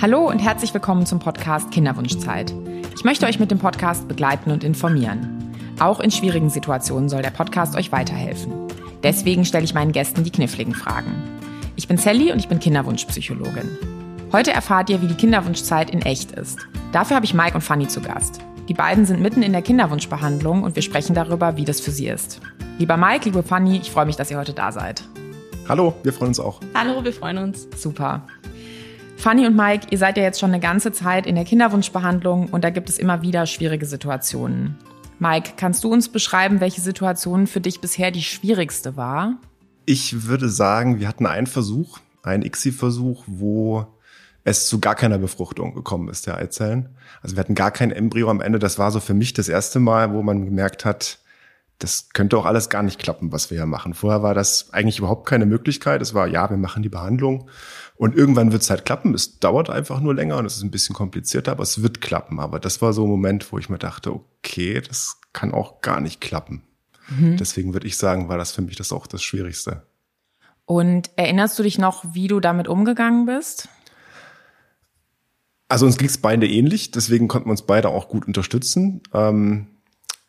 Hallo und herzlich willkommen zum Podcast Kinderwunschzeit. Ich möchte euch mit dem Podcast begleiten und informieren. Auch in schwierigen Situationen soll der Podcast euch weiterhelfen. Deswegen stelle ich meinen Gästen die kniffligen Fragen. Ich bin Sally und ich bin Kinderwunschpsychologin. Heute erfahrt ihr, wie die Kinderwunschzeit in echt ist. Dafür habe ich Mike und Fanny zu Gast. Die beiden sind mitten in der Kinderwunschbehandlung und wir sprechen darüber, wie das für sie ist. Lieber Mike, liebe Fanny, ich freue mich, dass ihr heute da seid. Hallo, wir freuen uns auch. Hallo, wir freuen uns. Super. Fanny und Mike, ihr seid ja jetzt schon eine ganze Zeit in der Kinderwunschbehandlung und da gibt es immer wieder schwierige Situationen. Mike, kannst du uns beschreiben, welche Situation für dich bisher die schwierigste war? Ich würde sagen, wir hatten einen Versuch, einen ICSI-Versuch, wo es zu gar keiner Befruchtung gekommen ist der Eizellen. Also wir hatten gar kein Embryo am Ende. Das war so für mich das erste Mal, wo man gemerkt hat, das könnte auch alles gar nicht klappen, was wir hier machen. Vorher war das eigentlich überhaupt keine Möglichkeit. Es war, ja, wir machen die Behandlung und irgendwann wird es halt klappen. Es dauert einfach nur länger und es ist ein bisschen komplizierter, aber es wird klappen. Aber das war so ein Moment, wo ich mir dachte, okay, das kann auch gar nicht klappen. Mhm. Deswegen würde ich sagen, war das für mich das auch das Schwierigste. Und erinnerst du dich noch, wie du damit umgegangen bist? Also uns ging es beide ähnlich, deswegen konnten wir uns beide auch gut unterstützen. Ähm,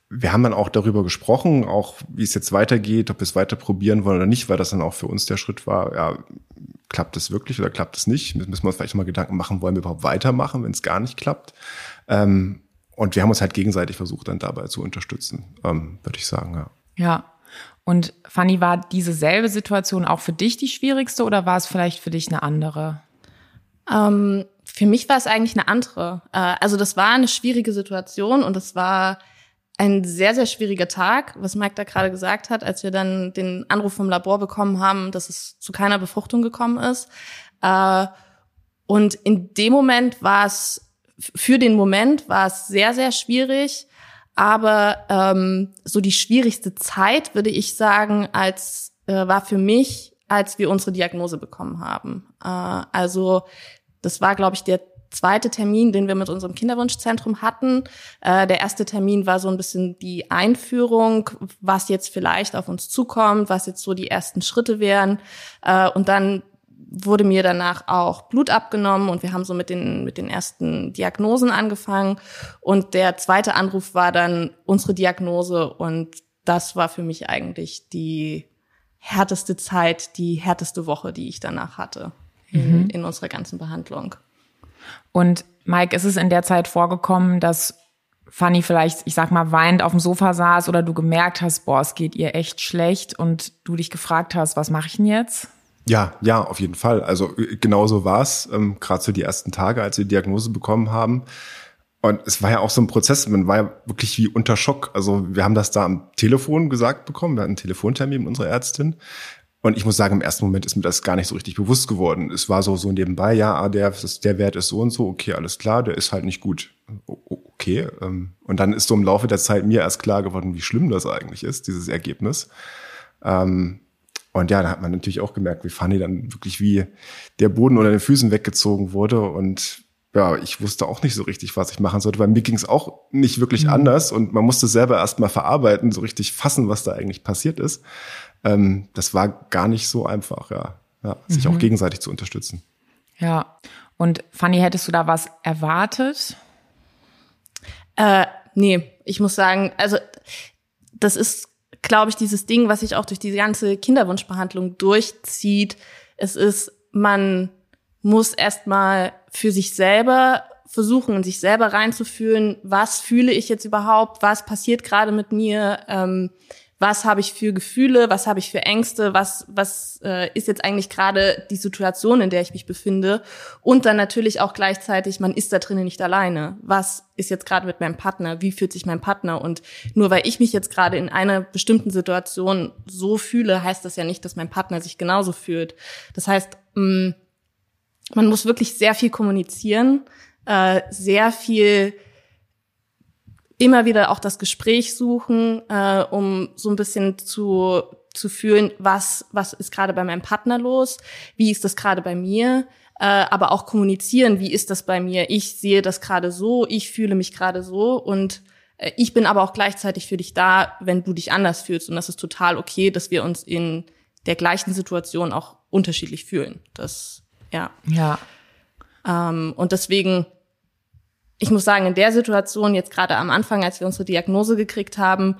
wir haben dann auch darüber gesprochen, auch wie es jetzt weitergeht, ob wir es weiter probieren wollen oder nicht, weil das dann auch für uns der Schritt war, ja, klappt es wirklich oder klappt es nicht? Müssen wir uns vielleicht mal Gedanken machen, wollen wir überhaupt weitermachen, wenn es gar nicht klappt? Ähm, und wir haben uns halt gegenseitig versucht, dann dabei zu unterstützen, ähm, würde ich sagen, ja. Ja. Und Fanny, war diese selbe Situation auch für dich die schwierigste oder war es vielleicht für dich eine andere? Ähm, für mich war es eigentlich eine andere. Äh, also das war eine schwierige Situation und es war ein sehr, sehr schwieriger Tag, was Mike da gerade gesagt hat, als wir dann den Anruf vom Labor bekommen haben, dass es zu keiner Befruchtung gekommen ist. Äh, und in dem Moment war es, für den Moment war es sehr, sehr schwierig. Aber ähm, so die schwierigste Zeit, würde ich sagen, als äh, war für mich, als wir unsere Diagnose bekommen haben. Äh, also das war, glaube ich, der zweite Termin, den wir mit unserem Kinderwunschzentrum hatten. Äh, der erste Termin war so ein bisschen die Einführung, was jetzt vielleicht auf uns zukommt, was jetzt so die ersten Schritte wären. Äh, und dann wurde mir danach auch Blut abgenommen und wir haben so mit den, mit den ersten Diagnosen angefangen. Und der zweite Anruf war dann unsere Diagnose und das war für mich eigentlich die härteste Zeit, die härteste Woche, die ich danach hatte in, mhm. in unserer ganzen Behandlung. Und Mike, ist es in der Zeit vorgekommen, dass Fanny vielleicht, ich sag mal, weinend auf dem Sofa saß oder du gemerkt hast, boah, es geht ihr echt schlecht und du dich gefragt hast, was mache ich denn jetzt? Ja, ja, auf jeden Fall. Also äh, genauso war es, ähm, gerade so die ersten Tage, als wir die Diagnose bekommen haben. Und es war ja auch so ein Prozess, man war ja wirklich wie unter Schock. Also wir haben das da am Telefon gesagt bekommen, wir hatten einen Telefontermin mit unserer Ärztin. Und ich muss sagen, im ersten Moment ist mir das gar nicht so richtig bewusst geworden. Es war so, so nebenbei, ja, ah, der, der Wert ist so und so, okay, alles klar, der ist halt nicht gut. Okay. Ähm, und dann ist so im Laufe der Zeit mir erst klar geworden, wie schlimm das eigentlich ist, dieses Ergebnis. Ähm, und ja, da hat man natürlich auch gemerkt, wie Fanny dann wirklich wie der Boden unter den Füßen weggezogen wurde. Und ja, ich wusste auch nicht so richtig, was ich machen sollte. Bei mir ging es auch nicht wirklich mhm. anders und man musste selber erst mal verarbeiten, so richtig fassen, was da eigentlich passiert ist ähm, das war gar nicht so einfach, ja. ja sich mhm. auch gegenseitig zu unterstützen. Ja. Und Fanny, hättest du da was erwartet? Äh, nee, ich muss sagen, also das ist, glaube ich, dieses Ding, was sich auch durch die ganze Kinderwunschbehandlung durchzieht. Es ist, man muss erstmal für sich selber versuchen, in sich selber reinzufühlen, was fühle ich jetzt überhaupt, was passiert gerade mit mir, ähm, was habe ich für Gefühle, was habe ich für Ängste, was, was äh, ist jetzt eigentlich gerade die Situation, in der ich mich befinde. Und dann natürlich auch gleichzeitig, man ist da drinnen nicht alleine. Was ist jetzt gerade mit meinem Partner? Wie fühlt sich mein Partner? Und nur weil ich mich jetzt gerade in einer bestimmten Situation so fühle, heißt das ja nicht, dass mein Partner sich genauso fühlt. Das heißt, mh, mm, man muss wirklich sehr viel kommunizieren, äh, sehr viel immer wieder auch das Gespräch suchen, äh, um so ein bisschen zu zu fühlen, was was ist gerade bei meinem Partner los, wie ist das gerade bei mir, äh, aber auch kommunizieren, wie ist das bei mir. Ich sehe das gerade so, ich fühle mich gerade so und äh, ich bin aber auch gleichzeitig für dich da, wenn du dich anders fühlst und das ist total okay, dass wir uns in der gleichen Situation auch unterschiedlich fühlen. Das ja. Ja. Ähm, und deswegen, ich muss sagen, in der Situation, jetzt gerade am Anfang, als wir unsere Diagnose gekriegt haben,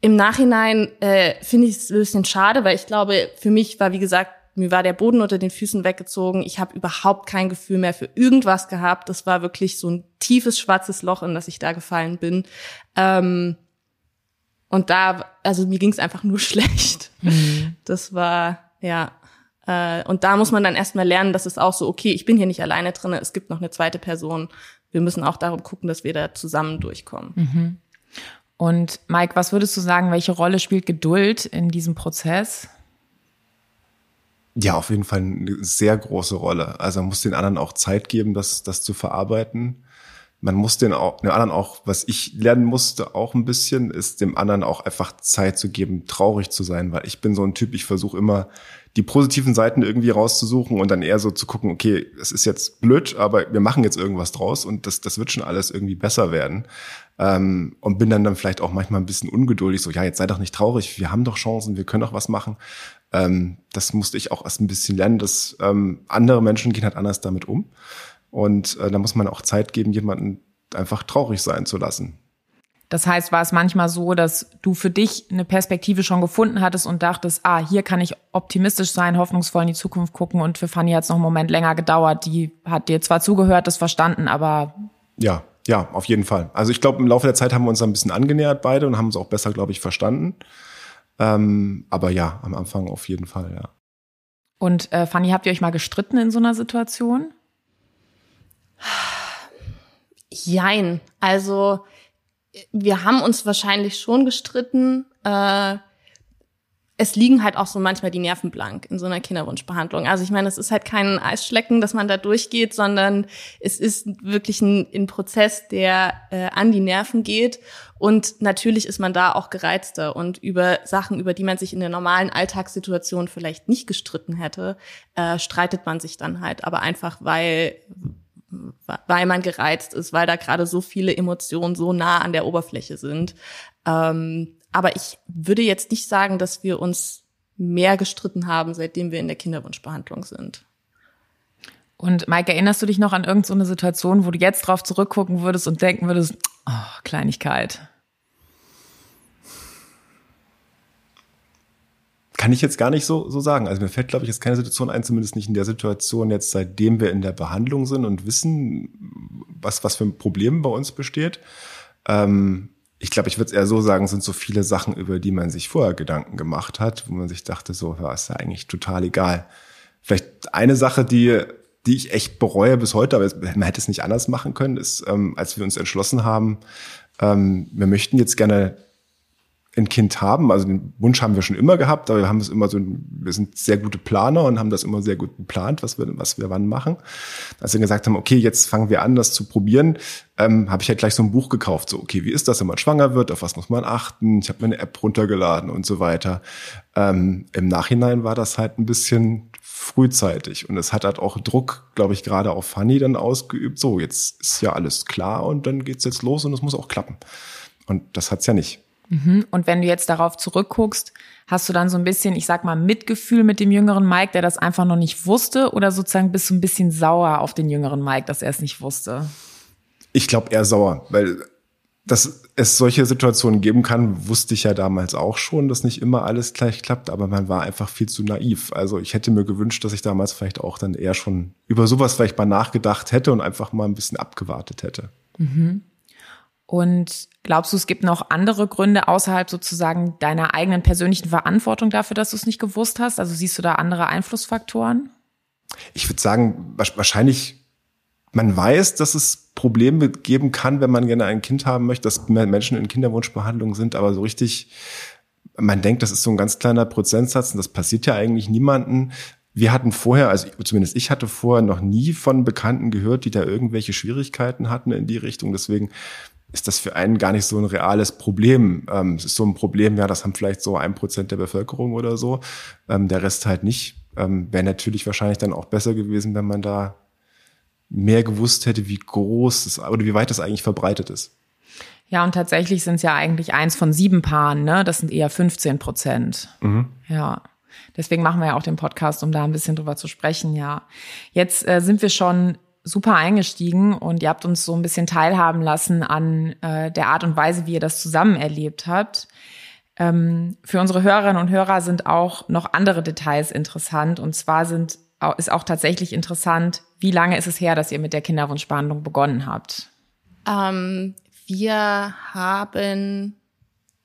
im Nachhinein äh, finde ich es ein bisschen schade, weil ich glaube, für mich war, wie gesagt, mir war der Boden unter den Füßen weggezogen. Ich habe überhaupt kein Gefühl mehr für irgendwas gehabt. Das war wirklich so ein tiefes schwarzes Loch, in das ich da gefallen bin. Ähm, und da, also mir ging es einfach nur schlecht. Mhm. Das war, ja. Äh, und da muss man dann erstmal lernen, dass es auch so, okay, ich bin hier nicht alleine drin, es gibt noch eine zweite Person. Wir müssen auch darum gucken, dass wir da zusammen durchkommen. Mhm. Und Mike, was würdest du sagen, welche Rolle spielt Geduld in diesem Prozess? Ja, auf jeden Fall eine sehr große Rolle. Also man muss den anderen auch Zeit geben, das, das zu verarbeiten. Man muss den, auch, den anderen auch, was ich lernen musste, auch ein bisschen, ist dem anderen auch einfach Zeit zu geben, traurig zu sein, weil ich bin so ein Typ, ich versuche immer die positiven Seiten irgendwie rauszusuchen und dann eher so zu gucken, okay, es ist jetzt blöd, aber wir machen jetzt irgendwas draus und das, das wird schon alles irgendwie besser werden. Ähm, und bin dann dann vielleicht auch manchmal ein bisschen ungeduldig, so, ja, jetzt sei doch nicht traurig, wir haben doch Chancen, wir können doch was machen. Ähm, das musste ich auch erst ein bisschen lernen, dass ähm, andere Menschen gehen halt anders damit um. Und äh, da muss man auch Zeit geben, jemanden einfach traurig sein zu lassen. Das heißt, war es manchmal so, dass du für dich eine Perspektive schon gefunden hattest und dachtest, ah, hier kann ich optimistisch sein, hoffnungsvoll in die Zukunft gucken und für Fanny hat es noch einen Moment länger gedauert. Die hat dir zwar zugehört, das verstanden, aber. Ja, ja, auf jeden Fall. Also ich glaube, im Laufe der Zeit haben wir uns ein bisschen angenähert beide und haben uns auch besser, glaube ich, verstanden. Ähm, aber ja, am Anfang auf jeden Fall, ja. Und äh, Fanny, habt ihr euch mal gestritten in so einer Situation? Jein. Also wir haben uns wahrscheinlich schon gestritten. Äh, es liegen halt auch so manchmal die Nerven blank in so einer Kinderwunschbehandlung. Also ich meine, es ist halt kein Eisschlecken, dass man da durchgeht, sondern es ist wirklich ein, ein Prozess, der äh, an die Nerven geht. Und natürlich ist man da auch gereizter und über Sachen, über die man sich in der normalen Alltagssituation vielleicht nicht gestritten hätte, äh, streitet man sich dann halt. Aber einfach, weil weil man gereizt ist, weil da gerade so viele Emotionen so nah an der Oberfläche sind. Ähm, aber ich würde jetzt nicht sagen, dass wir uns mehr gestritten haben, seitdem wir in der Kinderwunschbehandlung sind. Und Mike, erinnerst du dich noch an irgendeine so Situation, wo du jetzt drauf zurückgucken würdest und denken würdest, oh, Kleinigkeit? Kann ich jetzt gar nicht so, so sagen. Also mir fällt, glaube ich, jetzt keine Situation ein, zumindest nicht in der Situation jetzt, seitdem wir in der Behandlung sind und wissen, was, was für ein Problem bei uns besteht. Ähm, ich glaube, ich würde es eher so sagen, sind so viele Sachen, über die man sich vorher Gedanken gemacht hat, wo man sich dachte, so, ja, ist ja eigentlich total egal. Vielleicht eine Sache, die, die ich echt bereue bis heute, aber man hätte es nicht anders machen können, ist, ähm, als wir uns entschlossen haben, ähm, wir möchten jetzt gerne ein Kind haben. Also den Wunsch haben wir schon immer gehabt, aber wir haben es immer so, wir sind sehr gute Planer und haben das immer sehr gut geplant, was wir, was wir wann machen. Als wir gesagt haben, okay, jetzt fangen wir an, das zu probieren, ähm, habe ich halt gleich so ein Buch gekauft. So, okay, wie ist das, wenn man schwanger wird? Auf was muss man achten? Ich habe mir eine App runtergeladen und so weiter. Ähm, Im Nachhinein war das halt ein bisschen frühzeitig und es hat halt auch Druck, glaube ich, gerade auf Fanny dann ausgeübt. So, jetzt ist ja alles klar und dann geht's jetzt los und es muss auch klappen. Und das hat's ja nicht. Mhm. Und wenn du jetzt darauf zurückguckst, hast du dann so ein bisschen, ich sag mal, Mitgefühl mit dem jüngeren Mike, der das einfach noch nicht wusste, oder sozusagen bist du ein bisschen sauer auf den jüngeren Mike, dass er es nicht wusste? Ich glaube eher sauer, weil dass es solche Situationen geben kann, wusste ich ja damals auch schon, dass nicht immer alles gleich klappt, aber man war einfach viel zu naiv. Also ich hätte mir gewünscht, dass ich damals vielleicht auch dann eher schon über sowas vielleicht mal nachgedacht hätte und einfach mal ein bisschen abgewartet hätte. Mhm. Und glaubst du, es gibt noch andere Gründe außerhalb sozusagen deiner eigenen persönlichen Verantwortung dafür, dass du es nicht gewusst hast? Also siehst du da andere Einflussfaktoren? Ich würde sagen, wahrscheinlich, man weiß, dass es Probleme geben kann, wenn man gerne ein Kind haben möchte, dass Menschen in Kinderwunschbehandlung sind, aber so richtig, man denkt, das ist so ein ganz kleiner Prozentsatz und das passiert ja eigentlich niemanden. Wir hatten vorher, also zumindest ich hatte vorher noch nie von Bekannten gehört, die da irgendwelche Schwierigkeiten hatten in die Richtung. Deswegen ist das für einen gar nicht so ein reales Problem. Ähm, es ist so ein Problem, ja, das haben vielleicht so ein Prozent der Bevölkerung oder so, ähm, der Rest halt nicht. Ähm, Wäre natürlich wahrscheinlich dann auch besser gewesen, wenn man da mehr gewusst hätte, wie groß es oder wie weit das eigentlich verbreitet ist. Ja, und tatsächlich sind es ja eigentlich eins von sieben Paaren, ne? Das sind eher 15 Prozent. Mhm. Ja. Deswegen machen wir ja auch den Podcast, um da ein bisschen drüber zu sprechen, ja. Jetzt äh, sind wir schon super eingestiegen und ihr habt uns so ein bisschen teilhaben lassen an äh, der Art und Weise, wie ihr das zusammen erlebt habt. Ähm, für unsere Hörerinnen und Hörer sind auch noch andere Details interessant. Und zwar sind, ist auch tatsächlich interessant, wie lange ist es her, dass ihr mit der Kinderwunschbehandlung begonnen habt? Ähm, wir haben,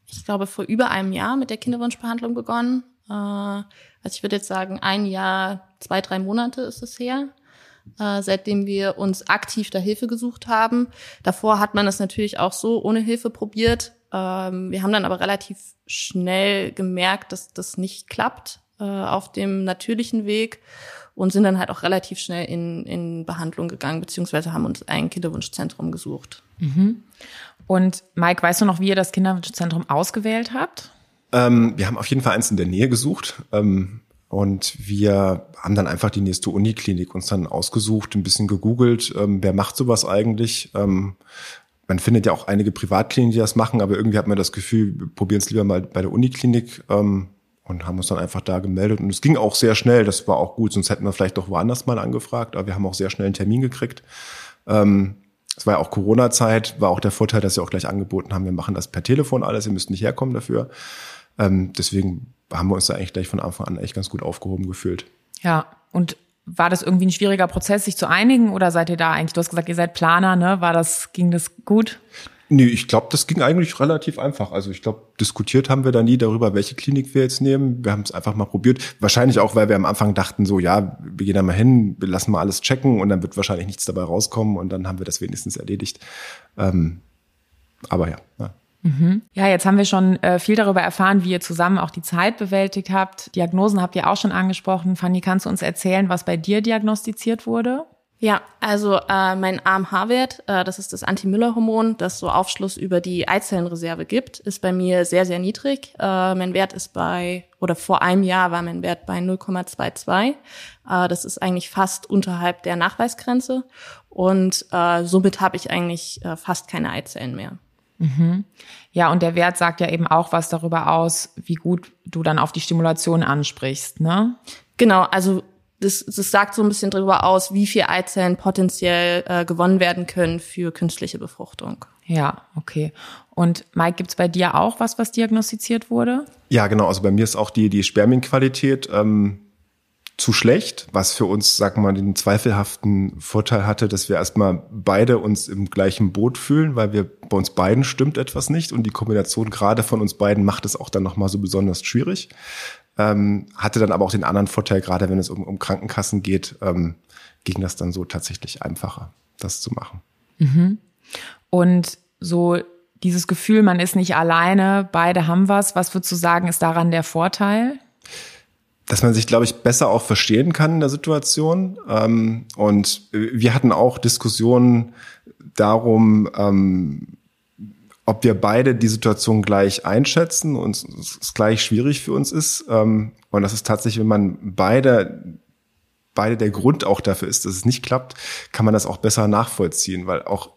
ich glaube, vor über einem Jahr mit der Kinderwunschbehandlung begonnen. Äh, also ich würde jetzt sagen, ein Jahr, zwei, drei Monate ist es her äh, seitdem wir uns aktiv da Hilfe gesucht haben. Davor hat man es natürlich auch so ohne Hilfe probiert. Ähm, wir haben dann aber relativ schnell gemerkt, dass das nicht klappt äh, auf dem natürlichen Weg und sind dann halt auch relativ schnell in, in Behandlung gegangen, beziehungsweise haben uns ein Kinderwunschzentrum gesucht. Mhm. Und Mike, weißt du noch, wie ihr das Kinderwunschzentrum ausgewählt habt? Ähm, wir haben auf jeden Fall eins in der Nähe gesucht. Ähm, und wir haben dann einfach die nächste Uniklinik uns dann ausgesucht, ein bisschen gegoogelt, ähm, wer macht sowas eigentlich. Ähm, man findet ja auch einige Privatkliniken, die das machen, aber irgendwie hat man das Gefühl, probieren es lieber mal bei der Uniklinik ähm, und haben uns dann einfach da gemeldet. Und es ging auch sehr schnell, das war auch gut, sonst hätten wir vielleicht doch woanders mal angefragt, aber wir haben auch sehr schnell einen Termin gekriegt. Ähm, es war ja auch Corona-Zeit, war auch der Vorteil, dass sie auch gleich angeboten haben, wir machen das per Telefon alles, ihr müsst nicht herkommen dafür. Ähm, deswegen haben wir uns da eigentlich gleich von Anfang an echt ganz gut aufgehoben gefühlt. Ja, und war das irgendwie ein schwieriger Prozess, sich zu einigen oder seid ihr da eigentlich, du hast gesagt, ihr seid Planer, ne? War das, ging das gut? Nee, ich glaube, das ging eigentlich relativ einfach. Also ich glaube, diskutiert haben wir da nie darüber, welche Klinik wir jetzt nehmen. Wir haben es einfach mal probiert. Wahrscheinlich auch, weil wir am Anfang dachten, so ja, wir gehen da mal hin, wir lassen mal alles checken und dann wird wahrscheinlich nichts dabei rauskommen und dann haben wir das wenigstens erledigt. Ähm, aber ja. ja. Mhm. Ja, jetzt haben wir schon äh, viel darüber erfahren, wie ihr zusammen auch die Zeit bewältigt habt. Diagnosen habt ihr auch schon angesprochen. Fanny, kannst du uns erzählen, was bei dir diagnostiziert wurde? Ja, also äh, mein AMH-Wert, äh, das ist das Anti-Müller-Hormon, das so Aufschluss über die Eizellenreserve gibt, ist bei mir sehr, sehr niedrig. Äh, mein Wert ist bei, oder vor einem Jahr war mein Wert bei 0,22. Äh, das ist eigentlich fast unterhalb der Nachweisgrenze. Und äh, somit habe ich eigentlich äh, fast keine Eizellen mehr. Mhm. Ja, und der Wert sagt ja eben auch was darüber aus, wie gut du dann auf die Stimulation ansprichst, ne? Genau, also das, das sagt so ein bisschen darüber aus, wie viel Eizellen potenziell äh, gewonnen werden können für künstliche Befruchtung. Ja, okay. Und Mike, gibt's bei dir auch was, was diagnostiziert wurde? Ja, genau. Also bei mir ist auch die, die Spermienqualität ähm, zu schlecht, was für uns, sag mal, den zweifelhaften Vorteil hatte, dass wir erstmal beide uns im gleichen Boot fühlen, weil wir bei uns beiden stimmt etwas nicht und die Kombination gerade von uns beiden macht es auch dann nochmal so besonders schwierig. Ähm, hatte dann aber auch den anderen Vorteil, gerade wenn es um, um Krankenkassen geht, ähm, ging das dann so tatsächlich einfacher, das zu machen. Mhm. Und so dieses Gefühl, man ist nicht alleine, beide haben was. Was würdest du sagen, ist daran der Vorteil? Dass man sich, glaube ich, besser auch verstehen kann in der Situation. Ähm, und wir hatten auch Diskussionen darum, ähm, ob wir beide die Situation gleich einschätzen und es gleich schwierig für uns ist. Ähm, und das ist tatsächlich, wenn man beide beide der Grund auch dafür ist, dass es nicht klappt, kann man das auch besser nachvollziehen, weil auch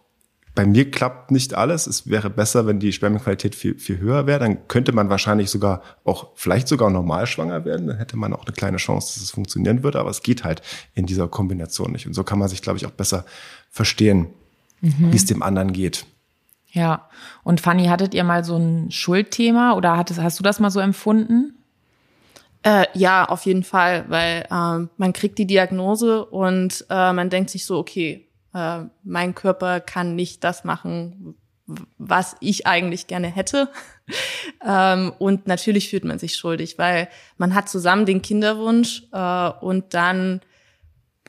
bei mir klappt nicht alles. Es wäre besser, wenn die Spermienqualität viel, viel höher wäre. Dann könnte man wahrscheinlich sogar auch, vielleicht sogar normal schwanger werden. Dann hätte man auch eine kleine Chance, dass es funktionieren würde. Aber es geht halt in dieser Kombination nicht. Und so kann man sich, glaube ich, auch besser verstehen, mhm. wie es dem anderen geht. Ja. Und Fanny, hattet ihr mal so ein Schuldthema oder hattest, hast du das mal so empfunden? Äh, ja, auf jeden Fall, weil ähm, man kriegt die Diagnose und äh, man denkt sich so, okay, äh, mein Körper kann nicht das machen, was ich eigentlich gerne hätte. ähm, und natürlich fühlt man sich schuldig, weil man hat zusammen den Kinderwunsch äh, und dann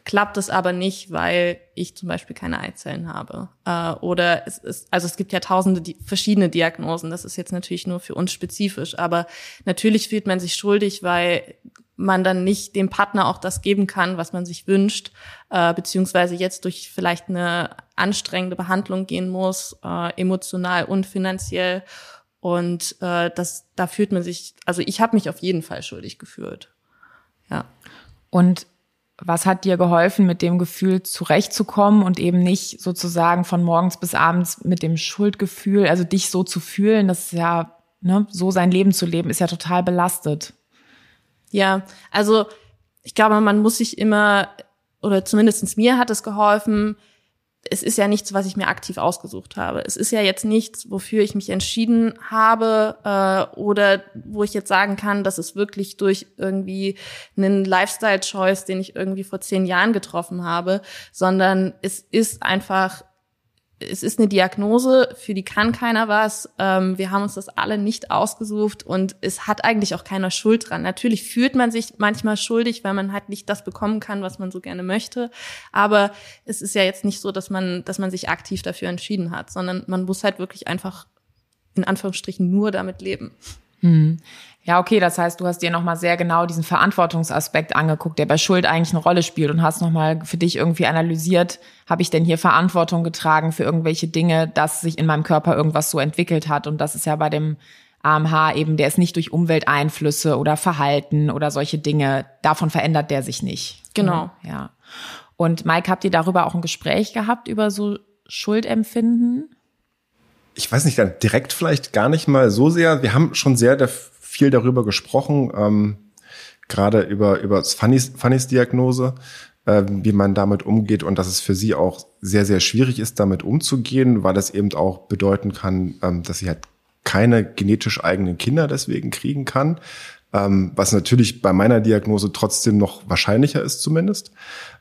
klappt es aber nicht, weil ich zum Beispiel keine Eizellen habe. Äh, oder es ist, also es gibt ja tausende die, verschiedene Diagnosen. Das ist jetzt natürlich nur für uns spezifisch. Aber natürlich fühlt man sich schuldig, weil man dann nicht dem Partner auch das geben kann, was man sich wünscht, äh, beziehungsweise jetzt durch vielleicht eine anstrengende Behandlung gehen muss, äh, emotional und finanziell. Und äh, das, da fühlt man sich, also ich habe mich auf jeden Fall schuldig gefühlt. Ja. Und was hat dir geholfen, mit dem Gefühl zurechtzukommen und eben nicht sozusagen von morgens bis abends mit dem Schuldgefühl, also dich so zu fühlen, das ist ja, ne, so sein Leben zu leben, ist ja total belastet. Ja, also ich glaube, man muss sich immer, oder zumindestens mir hat es geholfen, es ist ja nichts, was ich mir aktiv ausgesucht habe. Es ist ja jetzt nichts, wofür ich mich entschieden habe äh, oder wo ich jetzt sagen kann, dass es wirklich durch irgendwie einen Lifestyle-Choice, den ich irgendwie vor zehn Jahren getroffen habe, sondern es ist einfach es ist eine Diagnose, für die kann keiner was. Ähm, wir haben uns das alle nicht ausgesucht und es hat eigentlich auch keiner Schuld dran. Natürlich fühlt man sich manchmal schuldig, weil man halt nicht das bekommen kann, was man so gerne möchte. Aber es ist ja jetzt nicht so, dass man, dass man sich aktiv dafür entschieden hat, sondern man muss halt wirklich einfach in Anführungsstrichen nur damit leben. Hm. Ja, okay, das heißt, du hast dir nochmal sehr genau diesen Verantwortungsaspekt angeguckt, der bei Schuld eigentlich eine Rolle spielt und hast nochmal für dich irgendwie analysiert, habe ich denn hier Verantwortung getragen für irgendwelche Dinge, dass sich in meinem Körper irgendwas so entwickelt hat. Und das ist ja bei dem AMH eben, der ist nicht durch Umwelteinflüsse oder Verhalten oder solche Dinge, davon verändert der sich nicht. Genau. Ja. Und Mike, habt ihr darüber auch ein Gespräch gehabt, über so Schuldempfinden? Ich weiß nicht, direkt vielleicht gar nicht mal so sehr. Wir haben schon sehr viel darüber gesprochen, ähm, gerade über, über Fannys, Diagnose, äh, wie man damit umgeht und dass es für sie auch sehr, sehr schwierig ist, damit umzugehen, weil es eben auch bedeuten kann, ähm, dass sie halt keine genetisch eigenen Kinder deswegen kriegen kann, ähm, was natürlich bei meiner Diagnose trotzdem noch wahrscheinlicher ist zumindest.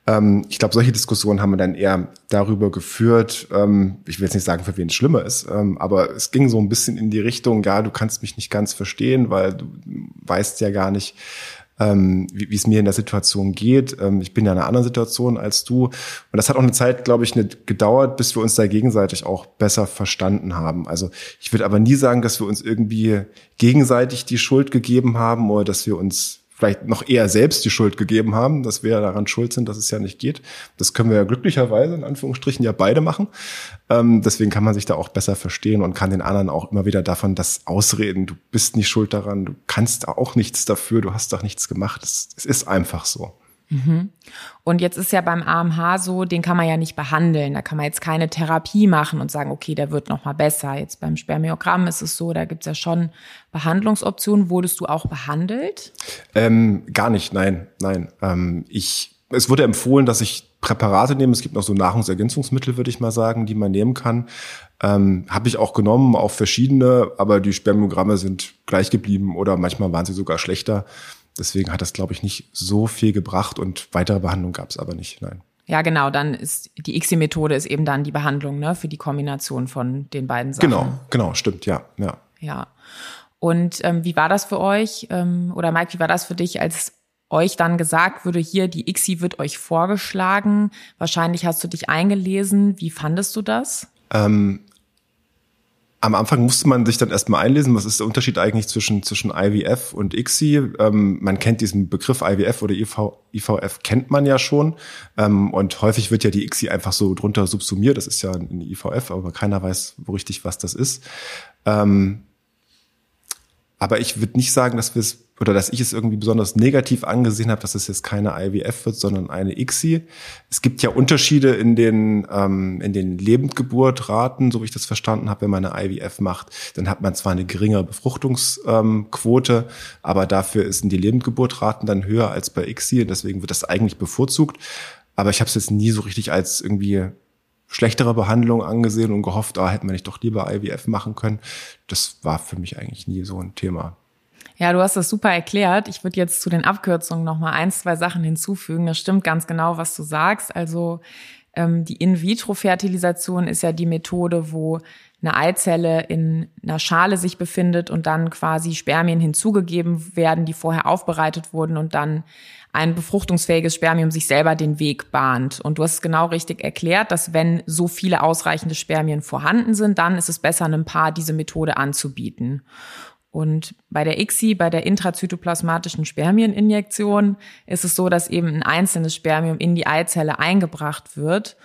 Ähm, ich glaube, solche Diskussionen haben wir dann eher darüber geführt, ähm, ich will jetzt nicht sagen, für wen es schlimmer ist, ähm, aber es ging so ein bisschen in die Richtung, ja, du kannst mich nicht ganz verstehen, weil du weißt ja gar nicht, ähm, wie es mir in der Situation geht. Ähm, ich bin ja in einer anderen Situation als du. Und das hat auch eine Zeit, glaube ich, nicht gedauert, bis wir uns da gegenseitig auch besser verstanden haben. Also ich würde aber nie sagen, dass wir uns irgendwie gegenseitig die Schuld gegeben haben oder dass wir uns vielleicht noch eher selbst die Schuld gegeben haben, dass wir daran schuld sind, dass es ja nicht geht. Das können wir ja glücklicherweise in Anführungsstrichen ja beide machen. Ähm, deswegen kann man sich da auch besser verstehen und kann den anderen auch immer wieder davon das ausreden. Du bist nicht schuld daran, du kannst auch nichts dafür, du hast doch nichts gemacht. Es, es ist einfach so. Mhm. Und jetzt ist ja beim AMH so, den kann man ja nicht behandeln. Da kann man jetzt keine Therapie machen und sagen, okay, der wird noch mal besser. Jetzt beim Spermiogramm ist es so, da gibt's ja schon Behandlungsoptionen. Wurdest du auch behandelt? Ähm, gar nicht, nein, nein. Ähm, ich, es wurde empfohlen, dass ich Präparate nehme. Es gibt noch so Nahrungsergänzungsmittel, würde ich mal sagen, die man nehmen kann. Ähm, Habe ich auch genommen, auch verschiedene, aber die Spermiogramme sind gleich geblieben oder manchmal waren sie sogar schlechter. Deswegen hat das, glaube ich, nicht so viel gebracht und weitere Behandlung gab es aber nicht, nein. Ja, genau, dann ist die ICSI-Methode ist eben dann die Behandlung, ne, für die Kombination von den beiden Sachen. Genau, genau, stimmt, ja, ja. Ja. Und ähm, wie war das für euch, ähm, oder Mike, wie war das für dich, als euch dann gesagt wurde, hier, die ICSI wird euch vorgeschlagen, wahrscheinlich hast du dich eingelesen, wie fandest du das? Ähm, am Anfang musste man sich dann erstmal einlesen, was ist der Unterschied eigentlich zwischen, zwischen IVF und ICSI. Ähm, man kennt diesen Begriff IVF oder IV, IVF kennt man ja schon. Ähm, und häufig wird ja die ICSI einfach so drunter subsumiert. Das ist ja eine IVF, aber keiner weiß wo richtig, was das ist. Ähm, aber ich würde nicht sagen, dass wir es oder dass ich es irgendwie besonders negativ angesehen habe, dass es jetzt keine IVF wird, sondern eine ICSI. Es gibt ja Unterschiede in den ähm, in den Lebendgeburtraten, so wie ich das verstanden habe, wenn man eine IVF macht, dann hat man zwar eine geringere Befruchtungsquote, ähm, aber dafür sind die Lebendgeburtraten dann höher als bei ICSI und deswegen wird das eigentlich bevorzugt. Aber ich habe es jetzt nie so richtig als irgendwie schlechtere Behandlung angesehen und gehofft, ah, hätten wir nicht doch lieber IVF machen können. Das war für mich eigentlich nie so ein Thema. Ja, du hast das super erklärt. Ich würde jetzt zu den Abkürzungen noch mal ein, zwei Sachen hinzufügen. Das stimmt ganz genau, was du sagst. Also ähm, die In-vitro-Fertilisation ist ja die Methode, wo eine Eizelle in einer Schale sich befindet und dann quasi Spermien hinzugegeben werden, die vorher aufbereitet wurden und dann ein befruchtungsfähiges Spermium sich selber den Weg bahnt. Und du hast es genau richtig erklärt, dass wenn so viele ausreichende Spermien vorhanden sind, dann ist es besser, einem Paar diese Methode anzubieten. Und bei der ICSI, bei der intrazytoplasmatischen Spermieninjektion, ist es so, dass eben ein einzelnes Spermium in die Eizelle eingebracht wird.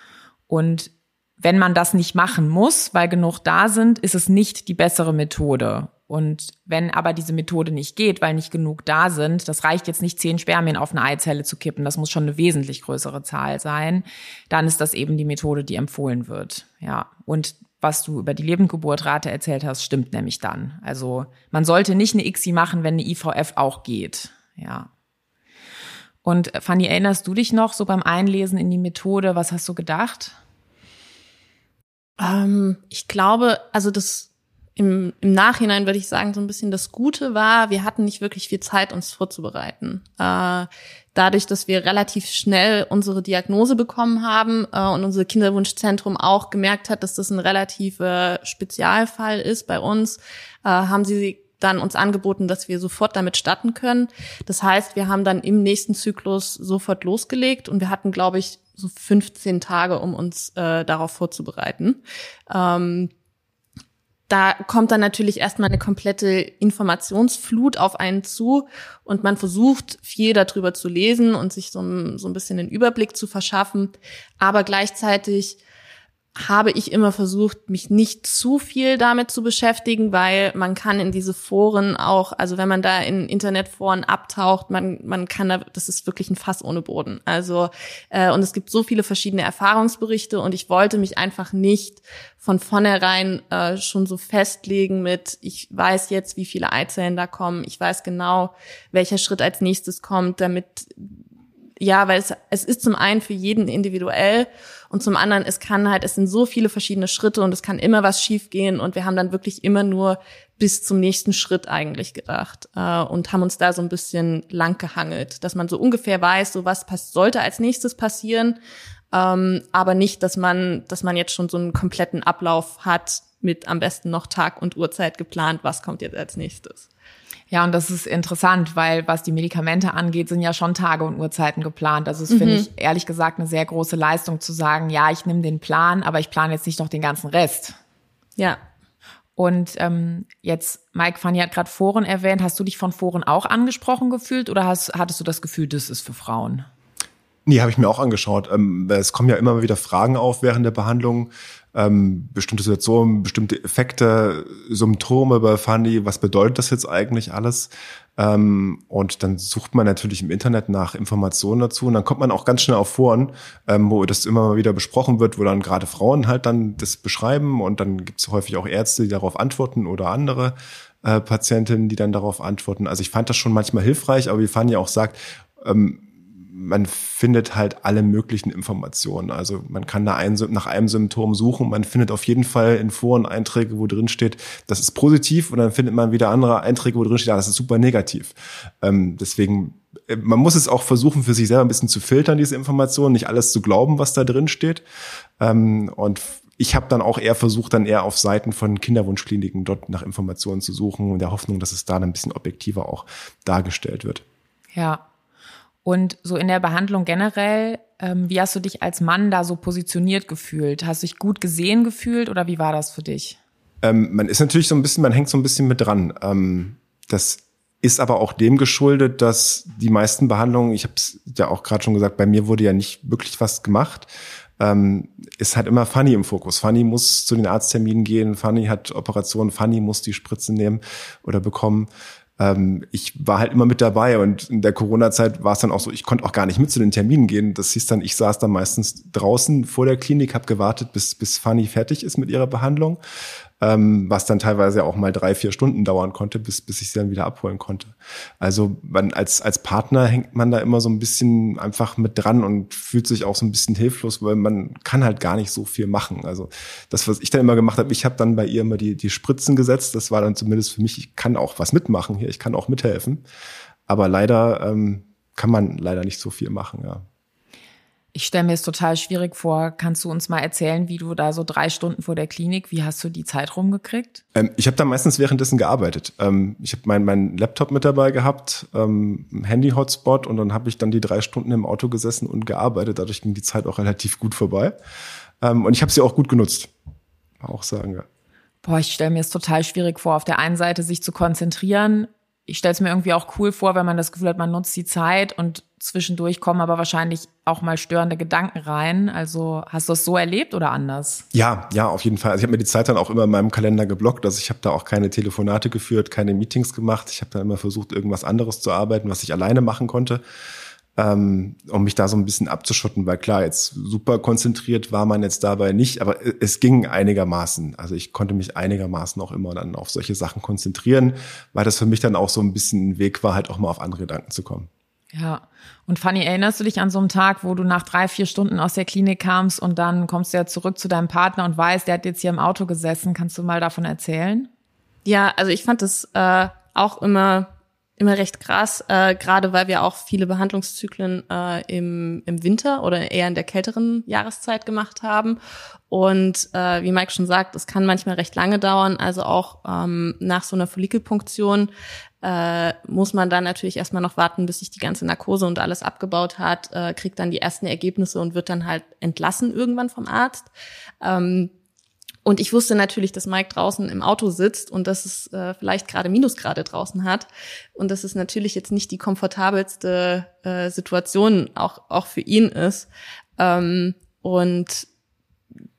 Und wenn man das nicht machen muss, weil genug da sind, ist es nicht die bessere Methode. Und wenn aber diese Methode nicht geht, weil nicht genug da sind, das reicht jetzt nicht zehn Spermien auf eine Eizelle zu kippen, das muss schon eine wesentlich größere Zahl sein, dann ist das eben die Methode, die empfohlen wird. Ja. Und was du über die Lebendgeburtrate erzählt hast, stimmt nämlich dann. Also man sollte nicht eine ICSI machen, wenn eine IVF auch geht. Ja. Und äh, Fanny, erinnerst du dich noch so beim Einlesen in die Methode? Was hast du gedacht? Ähm, ich glaube, also das im, im Nachhinein würde ich sagen, so ein bisschen das Gute war, wir hatten nicht wirklich viel Zeit, uns vorzubereiten. Äh, dadurch, dass wir relativ schnell unsere Diagnose bekommen haben äh, und unser Kinderwunschzentrum auch gemerkt hat, dass das ein relativer Spezialfall ist bei uns, äh, haben sie dann uns angeboten, dass wir sofort damit starten können. Das heißt, wir haben dann im nächsten Zyklus sofort losgelegt und wir hatten, glaube ich, so 15 Tage, um uns äh, darauf vorzubereiten. Ähm, da kommt dann natürlich erstmal eine komplette Informationsflut auf einen zu und man versucht viel darüber zu lesen und sich so, so ein bisschen den Überblick zu verschaffen. Aber gleichzeitig habe ich immer versucht, mich nicht zu viel damit zu beschäftigen, weil man kann in diese Foren auch, also wenn man da in Internetforen abtaucht, man, man kann da, das ist wirklich ein Fass ohne Boden. Also, äh, und es gibt so viele verschiedene Erfahrungsberichte und ich wollte mich einfach nicht von vornherein äh, schon so festlegen mit, ich weiß jetzt, wie viele Eizellen da kommen, ich weiß genau, welcher Schritt als nächstes kommt, damit ja, weil es, es ist zum einen für jeden individuell und zum anderen, es kann halt, es sind so viele verschiedene Schritte und es kann immer was schiefgehen und wir haben dann wirklich immer nur bis zum nächsten Schritt eigentlich gedacht äh, und haben uns da so ein bisschen lang gehangelt, dass man so ungefähr weiß, so was pass sollte als nächstes passieren, ähm, aber nicht, dass man, dass man jetzt schon so einen kompletten Ablauf hat mit am besten noch Tag und Uhrzeit geplant, was kommt jetzt als nächstes. Ja, und das ist interessant, weil was die Medikamente angeht, sind ja schon Tage und Uhrzeiten geplant. Also es mhm. finde ich ehrlich gesagt eine sehr große Leistung zu sagen, ja, ich nehme den Plan, aber ich plane jetzt nicht noch den ganzen Rest. Ja. Und ähm, jetzt, Mike Fanny hat gerade Foren erwähnt. Hast du dich von Foren auch angesprochen gefühlt oder hast, hattest du das Gefühl, das ist für Frauen? Nee, habe ich mir auch angeschaut. Ähm, es kommen ja immer wieder Fragen auf während der Behandlung. Ähm, bestimmte Situationen, bestimmte Effekte, Symptome bei Funny, was bedeutet das jetzt eigentlich alles? Ähm, und dann sucht man natürlich im Internet nach Informationen dazu und dann kommt man auch ganz schnell auf Foren, ähm, wo das immer mal wieder besprochen wird, wo dann gerade Frauen halt dann das beschreiben und dann gibt es häufig auch Ärzte, die darauf antworten oder andere äh, Patientinnen, die dann darauf antworten. Also ich fand das schon manchmal hilfreich, aber wie Fanny auch sagt, ähm, man findet halt alle möglichen Informationen. Also man kann da ein, nach einem Symptom suchen. Man findet auf jeden Fall in Foren Einträge, wo drin steht, das ist positiv. Und dann findet man wieder andere Einträge, wo drin steht, ja, das ist super negativ. Ähm, deswegen, äh, man muss es auch versuchen, für sich selber ein bisschen zu filtern, diese Informationen, nicht alles zu glauben, was da drin steht. Ähm, und ich habe dann auch eher versucht, dann eher auf Seiten von Kinderwunschkliniken dort nach Informationen zu suchen, in der Hoffnung, dass es da ein bisschen objektiver auch dargestellt wird. Ja, und so in der Behandlung generell, ähm, wie hast du dich als Mann da so positioniert gefühlt? Hast du dich gut gesehen gefühlt oder wie war das für dich? Ähm, man ist natürlich so ein bisschen, man hängt so ein bisschen mit dran. Ähm, das ist aber auch dem geschuldet, dass die meisten Behandlungen, ich habe es ja auch gerade schon gesagt, bei mir wurde ja nicht wirklich was gemacht. Ähm, ist halt immer Fanny im Fokus. Fanny muss zu den Arztterminen gehen, Fanny hat Operationen, Fanny muss die Spritze nehmen oder bekommen ähm, ich war halt immer mit dabei und in der Corona-Zeit war es dann auch so, ich konnte auch gar nicht mit zu den Terminen gehen. Das hieß dann, ich saß dann meistens draußen vor der Klinik, habe gewartet, bis, bis Fanny fertig ist mit ihrer Behandlung ähm, was dann teilweise auch mal drei, vier Stunden dauern konnte, bis, bis ich sie dann wieder abholen konnte. Also man, als, als Partner hängt man da immer so ein bisschen einfach mit dran und fühlt sich auch so ein bisschen hilflos, weil man kann halt gar nicht so viel machen. Also das, was ich dann immer gemacht habe, ich habe dann bei ihr immer die, die Spritzen gesetzt. Das war dann zumindest für mich, ich kann auch was mitmachen hier, ich kann auch mithelfen. Aber leider ähm, kann man leider nicht so viel machen, ja. Ich stelle mir es total schwierig vor. Kannst du uns mal erzählen, wie du da so drei Stunden vor der Klinik, wie hast du die Zeit rumgekriegt? Ähm, ich habe da meistens währenddessen gearbeitet. Ähm, ich habe meinen mein Laptop mit dabei gehabt, ähm, Handy-Hotspot und dann habe ich dann die drei Stunden im Auto gesessen und gearbeitet. Dadurch ging die Zeit auch relativ gut vorbei. Ähm, und ich habe sie auch gut genutzt. Auch sagen, ja. Boah, ich stelle mir es total schwierig vor, auf der einen Seite sich zu konzentrieren. Ich stelle es mir irgendwie auch cool vor, wenn man das Gefühl hat, man nutzt die Zeit und zwischendurch kommen aber wahrscheinlich auch mal störende Gedanken rein. Also hast du es so erlebt oder anders? Ja, ja, auf jeden Fall. Also ich habe mir die Zeit dann auch immer in meinem Kalender geblockt. Also ich habe da auch keine Telefonate geführt, keine Meetings gemacht. Ich habe da immer versucht, irgendwas anderes zu arbeiten, was ich alleine machen konnte, ähm, um mich da so ein bisschen abzuschotten. Weil klar, jetzt super konzentriert war man jetzt dabei nicht, aber es ging einigermaßen. Also ich konnte mich einigermaßen auch immer dann auf solche Sachen konzentrieren, weil das für mich dann auch so ein bisschen ein Weg war, halt auch mal auf andere Gedanken zu kommen. Ja. Und Fanny, erinnerst du dich an so einen Tag, wo du nach drei, vier Stunden aus der Klinik kamst und dann kommst du ja zurück zu deinem Partner und weißt, der hat jetzt hier im Auto gesessen. Kannst du mal davon erzählen? Ja, also ich fand das äh, auch immer immer recht krass, äh, gerade weil wir auch viele Behandlungszyklen äh, im, im Winter oder eher in der kälteren Jahreszeit gemacht haben. Und äh, wie Mike schon sagt, es kann manchmal recht lange dauern. Also auch ähm, nach so einer Follikelpunktion äh, muss man dann natürlich erstmal noch warten, bis sich die ganze Narkose und alles abgebaut hat, äh, kriegt dann die ersten Ergebnisse und wird dann halt entlassen irgendwann vom Arzt. Ähm, und ich wusste natürlich, dass Mike draußen im Auto sitzt und dass es äh, vielleicht gerade Minusgrade draußen hat. Und dass es natürlich jetzt nicht die komfortabelste äh, Situation auch, auch für ihn ist. Ähm, und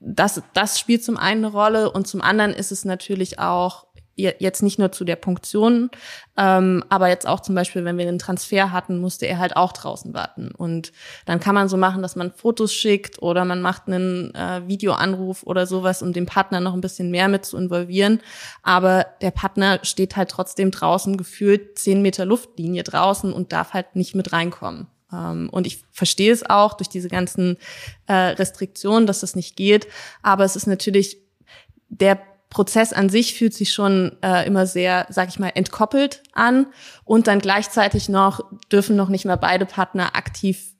das, das spielt zum einen eine Rolle und zum anderen ist es natürlich auch jetzt nicht nur zu der Punktion, ähm, aber jetzt auch zum Beispiel, wenn wir einen Transfer hatten, musste er halt auch draußen warten. Und dann kann man so machen, dass man Fotos schickt oder man macht einen äh, Videoanruf oder sowas, um den Partner noch ein bisschen mehr mit zu involvieren. Aber der Partner steht halt trotzdem draußen, gefühlt zehn Meter Luftlinie draußen und darf halt nicht mit reinkommen. Um, und ich verstehe es auch durch diese ganzen äh, Restriktionen, dass das nicht geht. Aber es ist natürlich der Prozess an sich fühlt sich schon äh, immer sehr, sag ich mal, entkoppelt an und dann gleichzeitig noch dürfen noch nicht mal beide Partner aktiv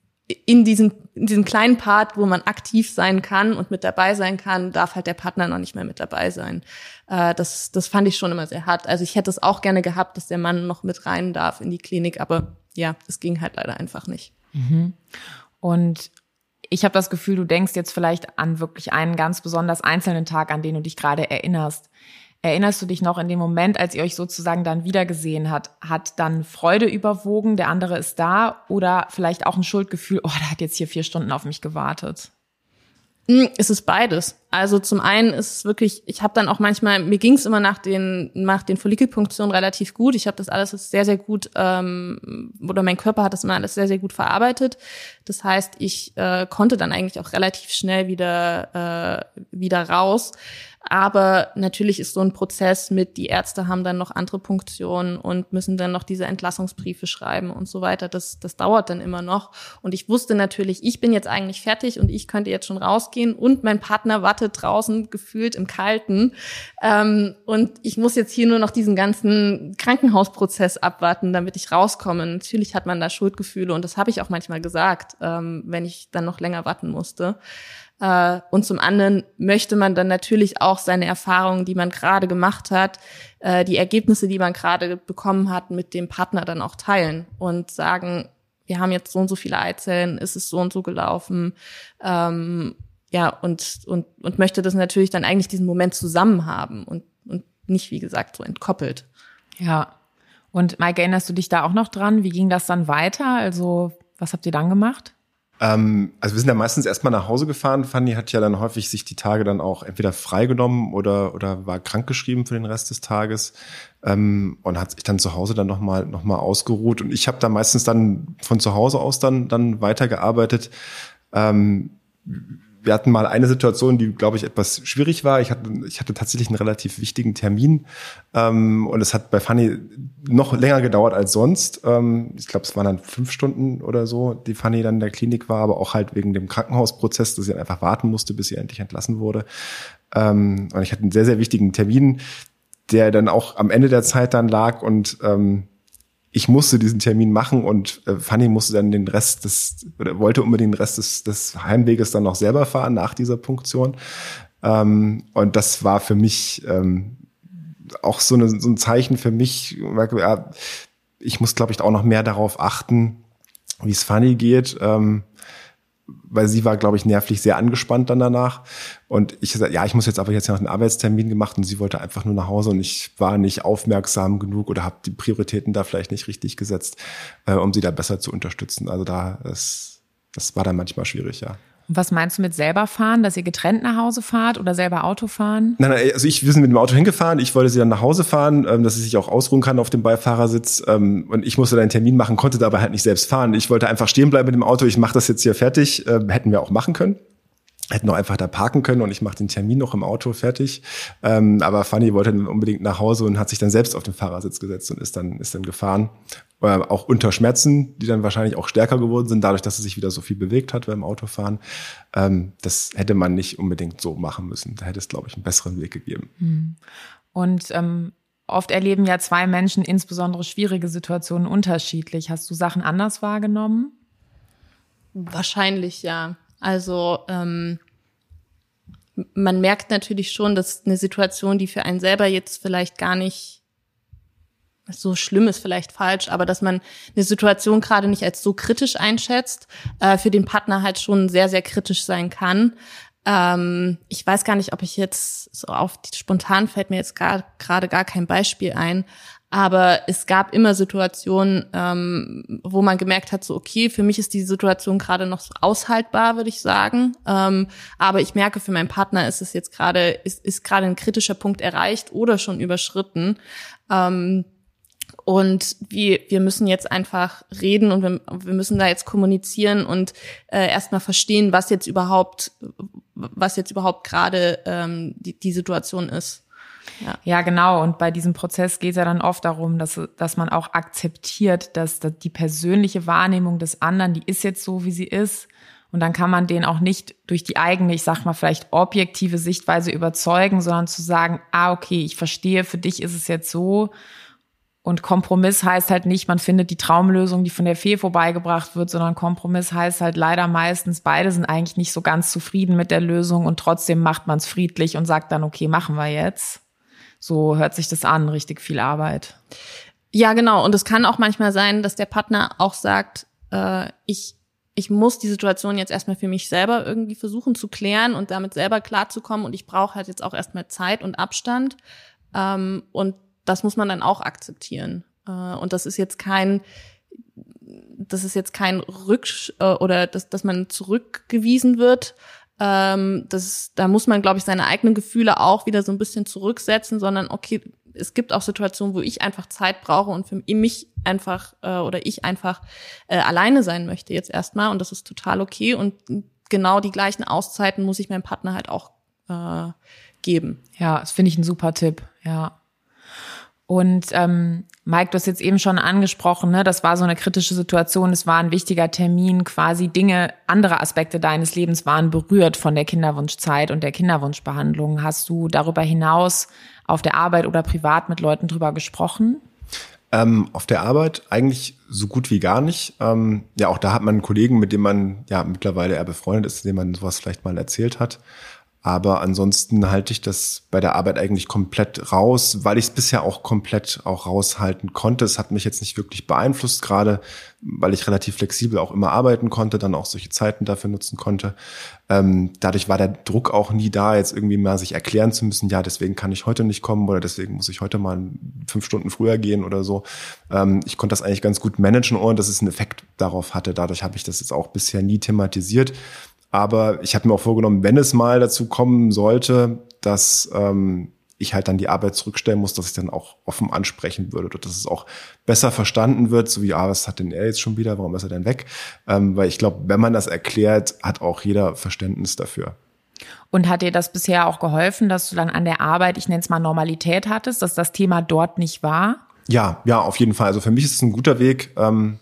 in diesem, in diesem kleinen Part, wo man aktiv sein kann und mit dabei sein kann, darf halt der Partner noch nicht mehr mit dabei sein. Äh, das, das fand ich schon immer sehr hart. Also ich hätte es auch gerne gehabt, dass der Mann noch mit rein darf in die Klinik, aber ja, es ging halt leider einfach nicht. Mhm. Und ich habe das Gefühl, du denkst jetzt vielleicht an wirklich einen ganz besonders einzelnen Tag, an den du dich gerade erinnerst. Erinnerst du dich noch in dem Moment, als ihr euch sozusagen dann wiedergesehen hat, hat dann Freude überwogen, der andere ist da oder vielleicht auch ein Schuldgefühl, oh, der hat jetzt hier vier Stunden auf mich gewartet? Hm, es ist beides. Also zum einen ist es wirklich, ich habe dann auch manchmal, mir ging es immer nach den nach den Follikelpunktionen relativ gut. Ich habe das alles sehr sehr gut ähm, oder mein Körper hat das immer alles sehr sehr gut verarbeitet. Das heißt, ich äh, konnte dann eigentlich auch relativ schnell wieder äh, wieder raus. Aber natürlich ist so ein Prozess mit, die Ärzte haben dann noch andere Punktionen und müssen dann noch diese Entlassungsbriefe schreiben und so weiter. Das, das dauert dann immer noch. Und ich wusste natürlich, ich bin jetzt eigentlich fertig und ich könnte jetzt schon rausgehen und mein Partner wartet draußen gefühlt im Kalten. Ähm, und ich muss jetzt hier nur noch diesen ganzen Krankenhausprozess abwarten, damit ich rauskomme. Natürlich hat man da Schuldgefühle und das habe ich auch manchmal gesagt, ähm, wenn ich dann noch länger warten musste. Äh, und zum anderen möchte man dann natürlich auch seine Erfahrungen, die man gerade gemacht hat, äh, die Ergebnisse, die man gerade bekommen hat, mit dem Partner dann auch teilen und sagen, wir haben jetzt so und so viele Eizellen, ist es so und so gelaufen. Ähm, ja, und, und, und möchte das natürlich dann eigentlich diesen Moment zusammen haben und, und nicht, wie gesagt, so entkoppelt. Ja. Und Mike, erinnerst du dich da auch noch dran? Wie ging das dann weiter? Also, was habt ihr dann gemacht? Ähm, also wir sind ja meistens erstmal nach Hause gefahren. Fanny hat ja dann häufig sich die Tage dann auch entweder freigenommen oder, oder war krankgeschrieben für den Rest des Tages ähm, und hat sich dann zu Hause dann nochmal noch mal ausgeruht. Und ich habe da meistens dann von zu Hause aus dann, dann weitergearbeitet. Ähm, wir hatten mal eine Situation, die, glaube ich, etwas schwierig war. Ich hatte, ich hatte tatsächlich einen relativ wichtigen Termin ähm, und es hat bei Fanny noch länger gedauert als sonst. Ähm, ich glaube, es waren dann fünf Stunden oder so, die Fanny dann in der Klinik war, aber auch halt wegen dem Krankenhausprozess, dass sie dann einfach warten musste, bis sie endlich entlassen wurde. Ähm, und ich hatte einen sehr, sehr wichtigen Termin, der dann auch am Ende der Zeit dann lag und ähm, ich musste diesen Termin machen und äh, Fanny musste dann den Rest des, oder wollte unbedingt den Rest des, des Heimweges dann noch selber fahren nach dieser Punktion. Ähm, und das war für mich ähm, auch so, eine, so ein Zeichen für mich. Ich muss, glaube ich, auch noch mehr darauf achten, wie es Fanny geht. Ähm, weil sie war, glaube ich, nervlich sehr angespannt dann danach. Und ich gesagt, ja, ich muss jetzt aber jetzt noch einen Arbeitstermin gemacht und sie wollte einfach nur nach Hause und ich war nicht aufmerksam genug oder habe die Prioritäten da vielleicht nicht richtig gesetzt, äh, um sie da besser zu unterstützen. Also da ist, das war dann manchmal schwierig, ja. Was meinst du mit selber fahren, dass ihr getrennt nach Hause fahrt oder selber Auto fahren? Nein, nein, also ich, wir sind mit dem Auto hingefahren, ich wollte sie dann nach Hause fahren, ähm, dass sie sich auch ausruhen kann auf dem Beifahrersitz. Ähm, und ich musste dann einen Termin machen, konnte dabei halt nicht selbst fahren. Ich wollte einfach stehen bleiben mit dem Auto, ich mache das jetzt hier fertig, äh, hätten wir auch machen können. hätten noch einfach da parken können und ich mache den Termin noch im Auto fertig. Ähm, aber Fanny wollte dann unbedingt nach Hause und hat sich dann selbst auf den Fahrersitz gesetzt und ist dann, ist dann gefahren. Äh, auch unter Schmerzen, die dann wahrscheinlich auch stärker geworden sind, dadurch, dass sie sich wieder so viel bewegt hat beim Autofahren. Ähm, das hätte man nicht unbedingt so machen müssen. Da hätte es, glaube ich, einen besseren Weg gegeben. Hm. Und ähm, oft erleben ja zwei Menschen insbesondere schwierige Situationen unterschiedlich. Hast du Sachen anders wahrgenommen? Wahrscheinlich ja. Also ähm, man merkt natürlich schon, dass eine Situation, die für einen selber jetzt vielleicht gar nicht so schlimm ist, vielleicht falsch, aber dass man eine Situation gerade nicht als so kritisch einschätzt, äh, für den Partner halt schon sehr, sehr kritisch sein kann. Ähm, ich weiß gar nicht, ob ich jetzt so auf die spontan fällt mir jetzt gerade gar kein Beispiel ein, aber es gab immer Situationen, ähm, wo man gemerkt hat, so okay, für mich ist die Situation gerade noch aushaltbar, würde ich sagen. Ähm, aber ich merke, für meinen Partner ist es jetzt gerade, ist, ist gerade ein kritischer Punkt erreicht oder schon überschritten. Ähm, und wir, wir müssen jetzt einfach reden und wir, wir müssen da jetzt kommunizieren und äh, erstmal verstehen, was jetzt überhaupt, was jetzt überhaupt gerade ähm, die, die Situation ist. Ja. ja, genau. Und bei diesem Prozess geht es ja dann oft darum, dass, dass man auch akzeptiert, dass die persönliche Wahrnehmung des anderen, die ist jetzt so, wie sie ist. Und dann kann man den auch nicht durch die eigene, ich sag mal, vielleicht objektive Sichtweise überzeugen, sondern zu sagen, ah, okay, ich verstehe, für dich ist es jetzt so. Und Kompromiss heißt halt nicht, man findet die Traumlösung, die von der Fee vorbeigebracht wird, sondern Kompromiss heißt halt leider meistens, beide sind eigentlich nicht so ganz zufrieden mit der Lösung und trotzdem macht man es friedlich und sagt dann, okay, machen wir jetzt. So hört sich das an, richtig viel Arbeit. Ja, genau. Und es kann auch manchmal sein, dass der Partner auch sagt, äh, ich, ich muss die Situation jetzt erstmal für mich selber irgendwie versuchen zu klären und damit selber klarzukommen und ich brauche halt jetzt auch erstmal Zeit und Abstand. Ähm, und das muss man dann auch akzeptieren. Äh, und das ist jetzt kein, das ist jetzt kein Rücksch äh, oder dass, dass man zurückgewiesen wird, ähm, das, da muss man, glaube ich, seine eigenen Gefühle auch wieder so ein bisschen zurücksetzen, sondern okay, es gibt auch Situationen, wo ich einfach Zeit brauche und für mich einfach äh, oder ich einfach äh, alleine sein möchte jetzt erstmal und das ist total okay und genau die gleichen Auszeiten muss ich meinem Partner halt auch äh, geben. Ja, das finde ich ein super Tipp. Ja. Und ähm, Mike, du hast jetzt eben schon angesprochen, ne, das war so eine kritische Situation, es war ein wichtiger Termin, quasi Dinge, andere Aspekte deines Lebens waren berührt von der Kinderwunschzeit und der Kinderwunschbehandlung. Hast du darüber hinaus auf der Arbeit oder privat mit Leuten drüber gesprochen? Ähm, auf der Arbeit eigentlich so gut wie gar nicht. Ähm, ja, auch da hat man einen Kollegen, mit dem man ja mittlerweile eher befreundet ist, dem man sowas vielleicht mal erzählt hat. Aber ansonsten halte ich das bei der Arbeit eigentlich komplett raus, weil ich es bisher auch komplett auch raushalten konnte. Es hat mich jetzt nicht wirklich beeinflusst, gerade weil ich relativ flexibel auch immer arbeiten konnte, dann auch solche Zeiten dafür nutzen konnte. Ähm, dadurch war der Druck auch nie da, jetzt irgendwie mal sich erklären zu müssen, ja, deswegen kann ich heute nicht kommen oder deswegen muss ich heute mal fünf Stunden früher gehen oder so. Ähm, ich konnte das eigentlich ganz gut managen, ohne dass es einen Effekt darauf hatte. Dadurch habe ich das jetzt auch bisher nie thematisiert. Aber ich habe mir auch vorgenommen, wenn es mal dazu kommen sollte, dass ähm, ich halt dann die Arbeit zurückstellen muss, dass ich dann auch offen ansprechen würde oder dass es auch besser verstanden wird, so wie, ah, was hat denn er jetzt schon wieder, warum ist er denn weg? Ähm, weil ich glaube, wenn man das erklärt, hat auch jeder Verständnis dafür. Und hat dir das bisher auch geholfen, dass du dann an der Arbeit, ich nenne es mal Normalität hattest, dass das Thema dort nicht war? Ja, ja, auf jeden Fall. Also für mich ist es ein guter Weg, ähm,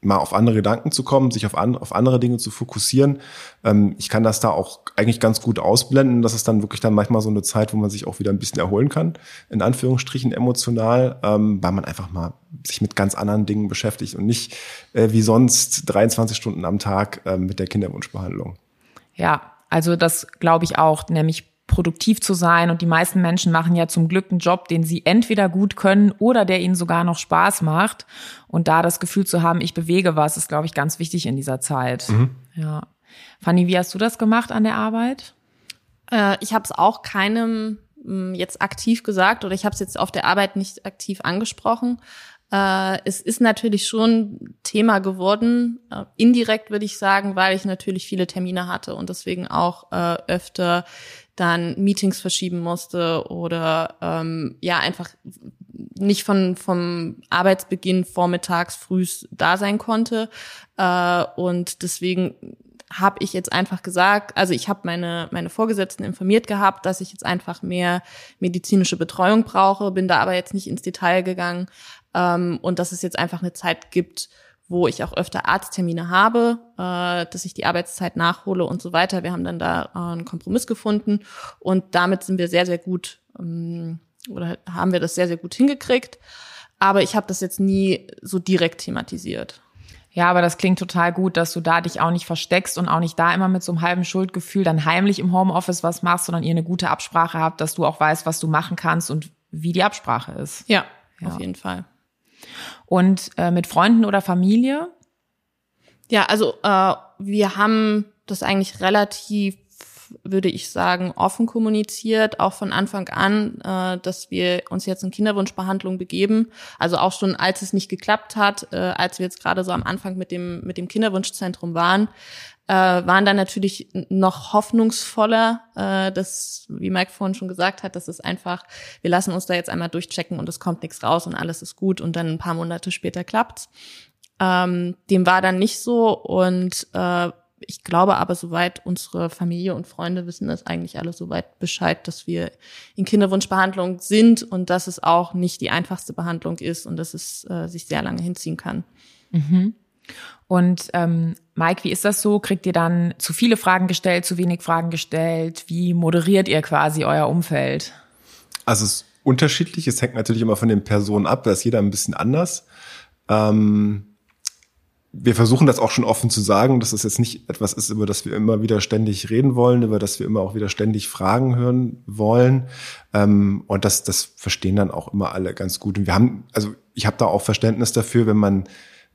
mal auf andere Gedanken zu kommen, sich auf, an, auf andere Dinge zu fokussieren. Ähm, ich kann das da auch eigentlich ganz gut ausblenden. Das ist dann wirklich dann manchmal so eine Zeit, wo man sich auch wieder ein bisschen erholen kann, in Anführungsstrichen emotional, ähm, weil man einfach mal sich mit ganz anderen Dingen beschäftigt und nicht äh, wie sonst 23 Stunden am Tag äh, mit der Kinderwunschbehandlung. Ja, also das glaube ich auch, nämlich produktiv zu sein. Und die meisten Menschen machen ja zum Glück einen Job, den sie entweder gut können oder der ihnen sogar noch Spaß macht. Und da das Gefühl zu haben, ich bewege was, ist, glaube ich, ganz wichtig in dieser Zeit. Mhm. Ja. Fanny, wie hast du das gemacht an der Arbeit? Äh, ich habe es auch keinem hm, jetzt aktiv gesagt oder ich habe es jetzt auf der Arbeit nicht aktiv angesprochen. Äh, es ist natürlich schon Thema geworden, äh, indirekt würde ich sagen, weil ich natürlich viele Termine hatte und deswegen auch äh, öfter dann Meetings verschieben musste oder ähm, ja einfach nicht von vom Arbeitsbeginn vormittags frühs da sein konnte. Äh, und deswegen habe ich jetzt einfach gesagt, also ich habe meine, meine Vorgesetzten informiert gehabt, dass ich jetzt einfach mehr medizinische Betreuung brauche, bin da aber jetzt nicht ins Detail gegangen ähm, und dass es jetzt einfach eine Zeit gibt, wo ich auch öfter Arzttermine habe, äh, dass ich die Arbeitszeit nachhole und so weiter. Wir haben dann da äh, einen Kompromiss gefunden und damit sind wir sehr, sehr gut ähm, oder haben wir das sehr, sehr gut hingekriegt. Aber ich habe das jetzt nie so direkt thematisiert. Ja, aber das klingt total gut, dass du da dich auch nicht versteckst und auch nicht da immer mit so einem halben Schuldgefühl dann heimlich im Homeoffice was machst, sondern ihr eine gute Absprache habt, dass du auch weißt, was du machen kannst und wie die Absprache ist. Ja, ja. auf jeden Fall. Und äh, mit Freunden oder Familie? Ja, also äh, wir haben das eigentlich relativ würde ich sagen, offen kommuniziert, auch von Anfang an, äh, dass wir uns jetzt in Kinderwunschbehandlung begeben. Also auch schon, als es nicht geklappt hat, äh, als wir jetzt gerade so am Anfang mit dem, mit dem Kinderwunschzentrum waren, äh, waren dann natürlich noch hoffnungsvoller, äh, dass, wie Mike vorhin schon gesagt hat, das ist einfach, wir lassen uns da jetzt einmal durchchecken und es kommt nichts raus und alles ist gut und dann ein paar Monate später klappt's. Ähm, dem war dann nicht so und äh, ich glaube aber, soweit unsere Familie und Freunde wissen das eigentlich alle soweit Bescheid, dass wir in Kinderwunschbehandlung sind und dass es auch nicht die einfachste Behandlung ist und dass es äh, sich sehr lange hinziehen kann. Mhm. Und ähm, Mike, wie ist das so? Kriegt ihr dann zu viele Fragen gestellt, zu wenig Fragen gestellt? Wie moderiert ihr quasi euer Umfeld? Also es ist unterschiedlich. Es hängt natürlich immer von den Personen ab. Da ist jeder ein bisschen anders. Ähm, wir versuchen das auch schon offen zu sagen, dass es jetzt nicht etwas ist, über das wir immer wieder ständig reden wollen, über das wir immer auch wieder ständig Fragen hören wollen. Ähm, und das, das verstehen dann auch immer alle ganz gut. Und wir haben, also ich habe da auch Verständnis dafür, wenn man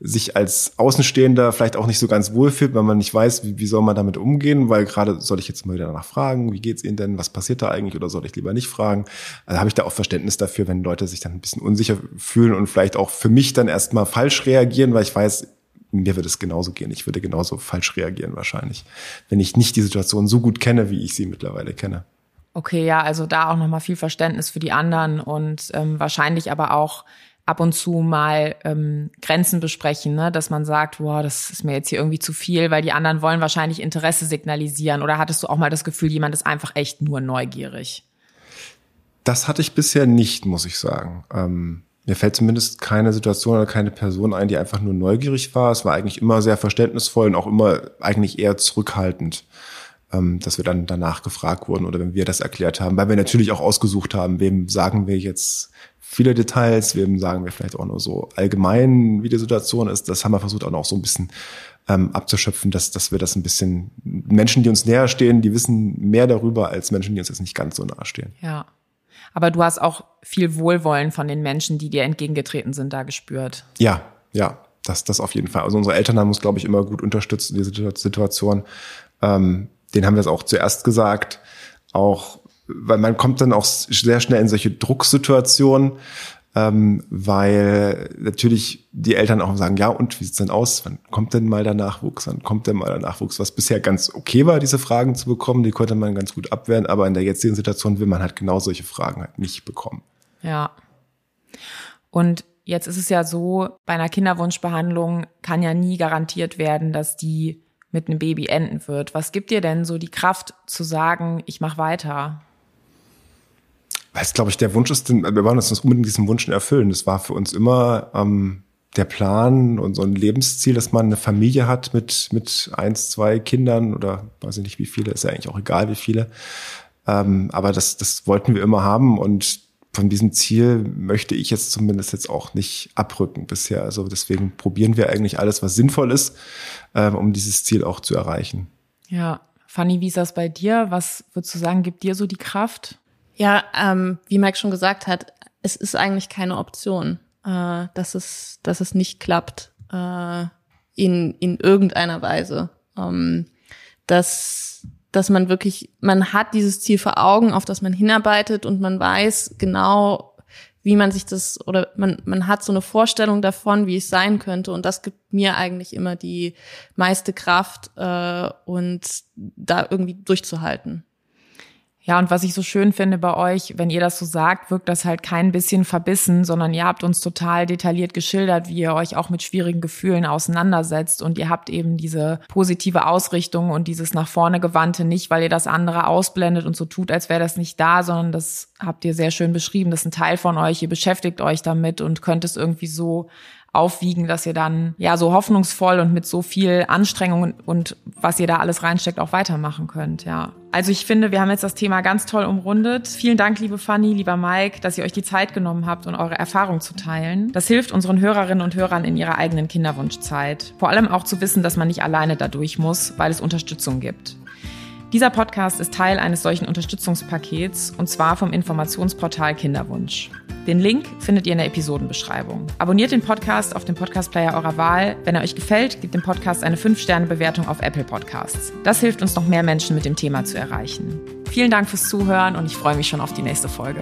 sich als Außenstehender vielleicht auch nicht so ganz wohlfühlt, weil man nicht weiß, wie, wie soll man damit umgehen, weil gerade soll ich jetzt mal wieder danach fragen, wie geht's Ihnen denn, was passiert da eigentlich oder soll ich lieber nicht fragen? Also habe ich da auch Verständnis dafür, wenn Leute sich dann ein bisschen unsicher fühlen und vielleicht auch für mich dann erstmal falsch reagieren, weil ich weiß, mir würde es genauso gehen. Ich würde genauso falsch reagieren wahrscheinlich, wenn ich nicht die Situation so gut kenne, wie ich sie mittlerweile kenne. Okay, ja, also da auch nochmal viel Verständnis für die anderen und ähm, wahrscheinlich aber auch ab und zu mal ähm, Grenzen besprechen, ne? dass man sagt, wow, das ist mir jetzt hier irgendwie zu viel, weil die anderen wollen wahrscheinlich Interesse signalisieren. Oder hattest du auch mal das Gefühl, jemand ist einfach echt nur neugierig? Das hatte ich bisher nicht, muss ich sagen. Ähm mir fällt zumindest keine Situation oder keine Person ein, die einfach nur neugierig war. Es war eigentlich immer sehr verständnisvoll und auch immer eigentlich eher zurückhaltend, ähm, dass wir dann danach gefragt wurden oder wenn wir das erklärt haben, weil wir natürlich auch ausgesucht haben, wem sagen wir jetzt viele Details, wem sagen wir vielleicht auch nur so allgemein, wie die Situation ist. Das haben wir versucht auch noch so ein bisschen ähm, abzuschöpfen, dass, dass wir das ein bisschen Menschen, die uns näher stehen, die wissen mehr darüber als Menschen, die uns jetzt nicht ganz so nahe stehen. Ja. Aber du hast auch viel Wohlwollen von den Menschen, die dir entgegengetreten sind, da gespürt. Ja, ja, das, das auf jeden Fall. Also unsere Eltern haben uns, glaube ich, immer gut unterstützt in dieser Situation. Ähm, den haben wir es auch zuerst gesagt. Auch, weil man kommt dann auch sehr schnell in solche Drucksituationen ähm, weil natürlich die Eltern auch sagen, ja, und wie sieht's denn aus? Wann kommt denn mal der Nachwuchs? Wann kommt denn mal der Nachwuchs? Was bisher ganz okay war, diese Fragen zu bekommen, die konnte man ganz gut abwehren, aber in der jetzigen Situation will man halt genau solche Fragen halt nicht bekommen. Ja. Und jetzt ist es ja so, bei einer Kinderwunschbehandlung kann ja nie garantiert werden, dass die mit einem Baby enden wird. Was gibt dir denn so die Kraft zu sagen, ich mache weiter? Weil es, glaube ich, der Wunsch ist, wir wollen uns unbedingt diesen Wunsch erfüllen. Das war für uns immer ähm, der Plan und so ein Lebensziel, dass man eine Familie hat mit, mit eins, zwei Kindern oder weiß ich nicht wie viele, ist ja eigentlich auch egal wie viele. Ähm, aber das, das wollten wir immer haben und von diesem Ziel möchte ich jetzt zumindest jetzt auch nicht abrücken bisher. Also deswegen probieren wir eigentlich alles, was sinnvoll ist, ähm, um dieses Ziel auch zu erreichen. Ja, Fanny, wie ist das bei dir? Was würdest du sagen, gibt dir so die Kraft? Ja, ähm, wie Mike schon gesagt hat, es ist eigentlich keine Option, äh, dass es, dass es nicht klappt äh, in in irgendeiner Weise. Ähm, dass dass man wirklich, man hat dieses Ziel vor Augen, auf das man hinarbeitet und man weiß genau, wie man sich das oder man man hat so eine Vorstellung davon, wie es sein könnte und das gibt mir eigentlich immer die meiste Kraft äh, und da irgendwie durchzuhalten. Ja, und was ich so schön finde bei euch, wenn ihr das so sagt, wirkt das halt kein bisschen verbissen, sondern ihr habt uns total detailliert geschildert, wie ihr euch auch mit schwierigen Gefühlen auseinandersetzt und ihr habt eben diese positive Ausrichtung und dieses nach vorne gewandte nicht, weil ihr das andere ausblendet und so tut, als wäre das nicht da, sondern das habt ihr sehr schön beschrieben. Das ist ein Teil von euch, ihr beschäftigt euch damit und könnt es irgendwie so aufwiegen, dass ihr dann ja so hoffnungsvoll und mit so viel Anstrengung und was ihr da alles reinsteckt auch weitermachen könnt, ja. Also ich finde, wir haben jetzt das Thema ganz toll umrundet. Vielen Dank, liebe Fanny, lieber Mike, dass ihr euch die Zeit genommen habt und eure Erfahrung zu teilen. Das hilft unseren Hörerinnen und Hörern in ihrer eigenen Kinderwunschzeit. Vor allem auch zu wissen, dass man nicht alleine dadurch muss, weil es Unterstützung gibt. Dieser Podcast ist Teil eines solchen Unterstützungspakets und zwar vom Informationsportal Kinderwunsch. Den Link findet ihr in der Episodenbeschreibung. Abonniert den Podcast auf dem Podcast-Player eurer Wahl. Wenn er euch gefällt, gebt dem Podcast eine 5-Sterne-Bewertung auf Apple Podcasts. Das hilft uns noch mehr Menschen mit dem Thema zu erreichen. Vielen Dank fürs Zuhören und ich freue mich schon auf die nächste Folge.